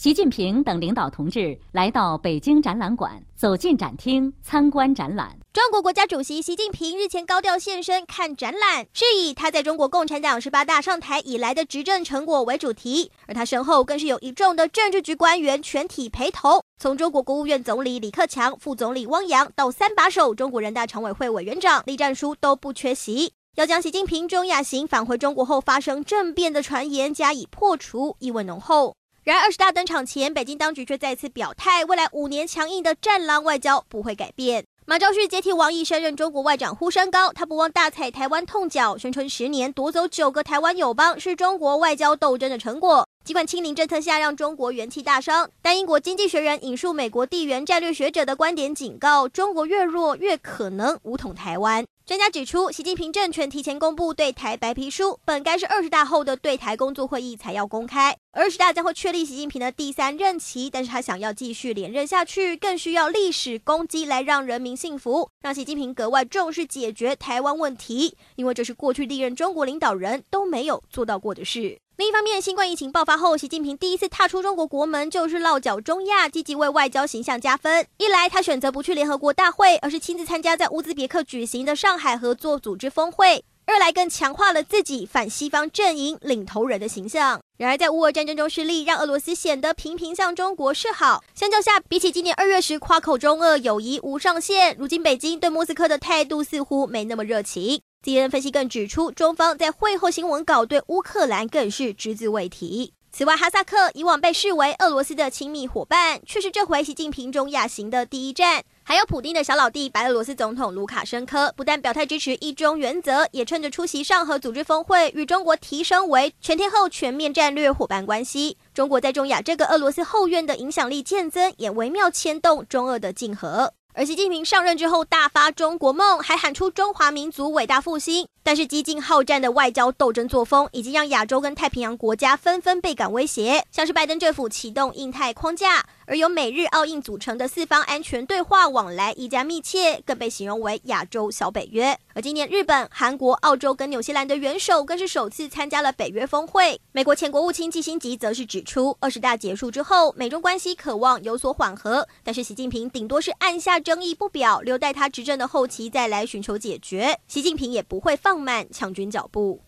习近平等领导同志来到北京展览馆，走进展厅参观展览。中国国家主席习近平日前高调现身看展览，是以他在中国共产党十八大上台以来的执政成果为主题，而他身后更是有一众的政治局官员全体陪同，从中国国务院总理李克强、副总理汪洋到三把手中国人大常委会委员长栗战书都不缺席，要将习近平中亚行返回中国后发生政变的传言加以破除，意味浓厚。然而，二十大登场前，北京当局却再次表态，未来五年强硬的战狼外交不会改变。马昭旭接替王毅升任中国外长呼声高，他不忘大踩台湾痛脚，宣称十年夺走九个台湾友邦是中国外交斗争的成果。尽管清零政策下让中国元气大伤，但英国经济学人引述美国地缘战略学者的观点警告：中国越弱，越可能武统台湾。专家指出，习近平政权提前公布对台白皮书，本该是二十大后的对台工作会议才要公开。二十大将会确立习近平的第三任期，但是他想要继续连任下去，更需要历史功绩来让人民信服，让习近平格外重视解决台湾问题，因为这是过去历任中国领导人都没有做到过的事。另一方面，新冠疫情爆发后，习近平第一次踏出中国国门，就是落脚中亚，积极为外交形象加分。一来，他选择不去联合国大会，而是亲自参加在乌兹别克举行的上海合作组织峰会；二来，更强化了自己反西方阵营领头人的形象。然而，在乌俄战争中失利，让俄罗斯显得频频向中国示好。相较下，比起今年二月时夸口中俄友谊无上限，如今北京对莫斯科的态度似乎没那么热情。CNN 分析更指出，中方在会后新闻稿对乌克兰更是只字未提。此外，哈萨克以往被视为俄罗斯的亲密伙伴，却是这回习近平中亚行的第一站。还有普丁的小老弟白俄罗斯总统卢卡申科，不但表态支持一中原则，也趁着出席上合组织峰会，与中国提升为全天候全面战略伙伴关系。中国在中亚这个俄罗斯后院的影响力渐增，也微妙牵动中俄的竞合。而习近平上任之后大发中国梦，还喊出中华民族伟大复兴。但是激进好战的外交斗争作风，已经让亚洲跟太平洋国家纷纷倍感威胁。像是拜登政府启动印太框架，而由美日澳印组成的四方安全对话往来愈加密切，更被形容为亚洲小北约。而今年日本、韩国、澳洲跟纽西兰的元首更是首次参加了北约峰会。美国前国务卿基辛吉则是指出，二十大结束之后，美中关系渴望有所缓和，但是习近平顶多是按下争议不表，留待他执政的后期再来寻求解决。习近平也不会放。放慢抢军脚步。